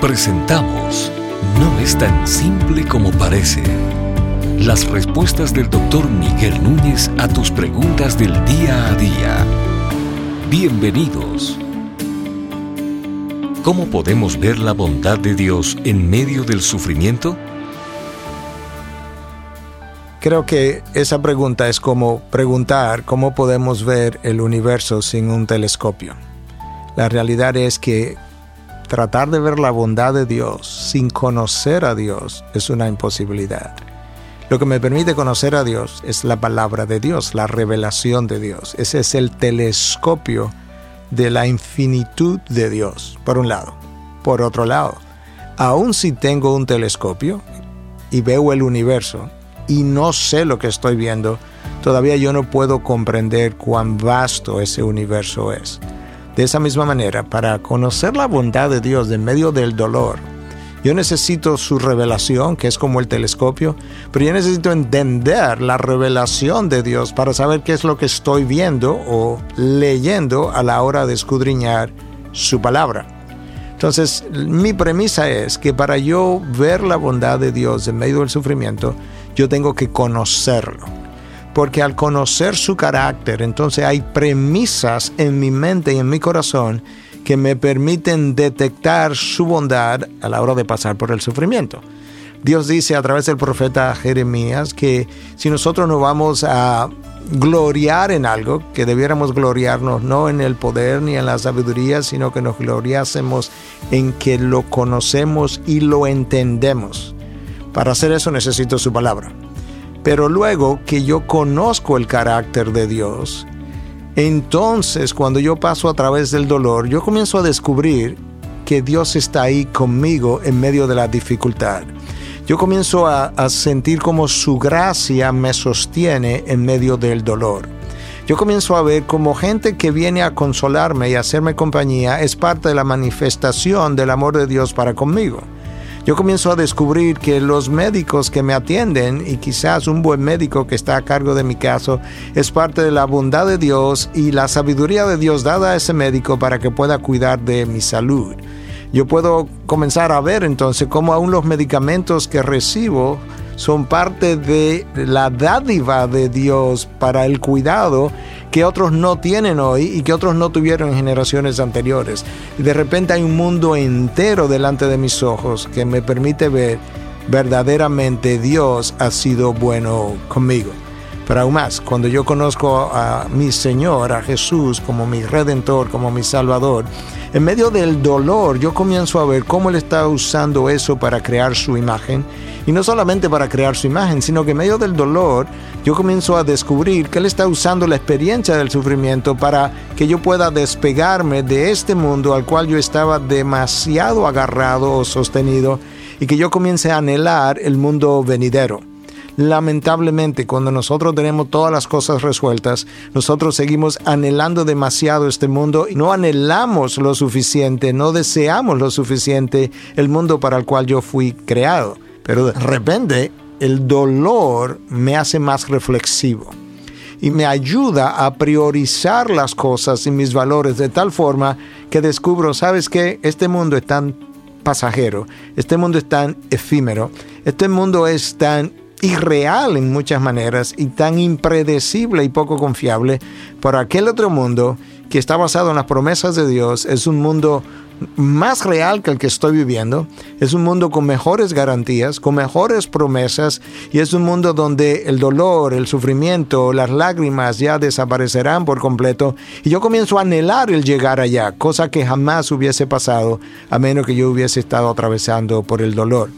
Presentamos No es tan simple como parece. Las respuestas del doctor Miguel Núñez a tus preguntas del día a día. Bienvenidos. ¿Cómo podemos ver la bondad de Dios en medio del sufrimiento? Creo que esa pregunta es como preguntar cómo podemos ver el universo sin un telescopio. La realidad es que tratar de ver la bondad de Dios sin conocer a Dios es una imposibilidad. Lo que me permite conocer a Dios es la palabra de Dios, la revelación de Dios. Ese es el telescopio de la infinitud de Dios, por un lado. Por otro lado, aun si tengo un telescopio y veo el universo y no sé lo que estoy viendo, todavía yo no puedo comprender cuán vasto ese universo es. De esa misma manera, para conocer la bondad de Dios en medio del dolor, yo necesito su revelación, que es como el telescopio, pero yo necesito entender la revelación de Dios para saber qué es lo que estoy viendo o leyendo a la hora de escudriñar su palabra. Entonces, mi premisa es que para yo ver la bondad de Dios en medio del sufrimiento, yo tengo que conocerlo porque al conocer su carácter, entonces hay premisas en mi mente y en mi corazón que me permiten detectar su bondad a la hora de pasar por el sufrimiento. Dios dice a través del profeta Jeremías que si nosotros no vamos a gloriar en algo, que debiéramos gloriarnos no en el poder ni en la sabiduría, sino que nos gloriásemos en que lo conocemos y lo entendemos. Para hacer eso necesito su palabra. Pero luego que yo conozco el carácter de Dios, entonces cuando yo paso a través del dolor, yo comienzo a descubrir que Dios está ahí conmigo en medio de la dificultad. Yo comienzo a, sentir como su gracia me sostiene en medio del dolor. Yo comienzo a ver como gente que viene a consolarme y hacerme compañía es parte de la manifestación del amor de Dios para conmigo yo comienzo a descubrir que los médicos que me atienden y quizás un buen médico que está a cargo de mi caso es parte de la bondad de Dios y la sabiduría de Dios dada a ese médico para que pueda cuidar de mi salud. Yo puedo comenzar a ver entonces cómo aún los medicamentos que recibo son parte de la dádiva de Dios para el cuidado que otros no tienen hoy y que otros no tuvieron en generaciones anteriores. De repente hay un mundo entero delante de mis ojos que me permite ver verdaderamente Dios ha sido bueno conmigo. Pero aún más, cuando yo conozco a mi Señor, a Jesús como mi redentor, como mi Salvador, en medio del dolor yo comienzo a ver cómo Él está usando eso para crear su imagen. Y no solamente para crear su imagen, sino que en medio del dolor yo comienzo a descubrir que Él está usando la experiencia del sufrimiento para que yo pueda despegarme de este mundo al cual yo estaba demasiado agarrado o sostenido y que yo comience a anhelar el mundo venidero. Lamentablemente, cuando nosotros tenemos todas las cosas resueltas, nosotros seguimos anhelando demasiado este mundo y no anhelamos lo suficiente, no deseamos lo suficiente el mundo para el cual yo fui creado. Pero de repente, el dolor me hace más reflexivo y me ayuda a priorizar las cosas y mis valores de tal forma que descubro, ¿sabes qué? Este mundo es tan pasajero, este mundo es tan efímero, este mundo es tan irreal en muchas maneras y tan impredecible y poco confiable por aquel otro mundo que está basado en las promesas de Dios. Es un mundo más real que el que estoy viviendo. Es un mundo con mejores garantías, con mejores promesas y es un mundo donde el dolor, el sufrimiento, las lágrimas ya desaparecerán por completo y yo comienzo a anhelar el llegar allá, cosa que jamás hubiese pasado a menos que yo hubiese estado atravesando por el dolor.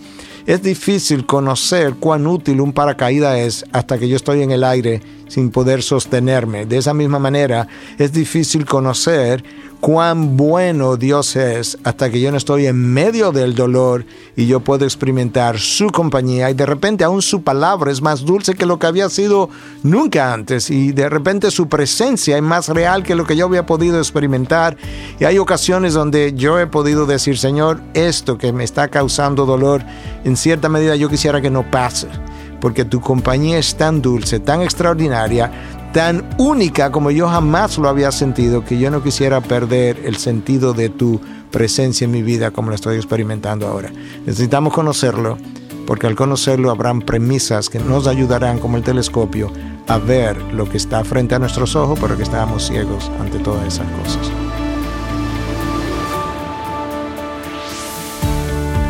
Es difícil conocer cuán útil un paracaídas es hasta que yo estoy en el aire sin poder sostenerme. De esa misma manera, es difícil conocer cuán bueno Dios es hasta que yo no estoy en medio del dolor y yo puedo experimentar su compañía y de repente aún su palabra es más dulce que lo que había sido nunca antes y de repente su presencia es más real que lo que yo había podido experimentar. Y hay ocasiones donde yo he podido decir Señor esto que me está causando dolor en cierta medida yo quisiera que no pase porque tu compañía es tan dulce, tan extraordinaria, tan única como yo jamás lo había sentido que yo no quisiera perder el sentido de tu presencia en mi vida como lo estoy experimentando ahora. Necesitamos conocerlo porque al conocerlo habrán premisas que nos ayudarán como el telescopio a ver lo que está frente a nuestros ojos, pero que estábamos ciegos ante todas esas cosas.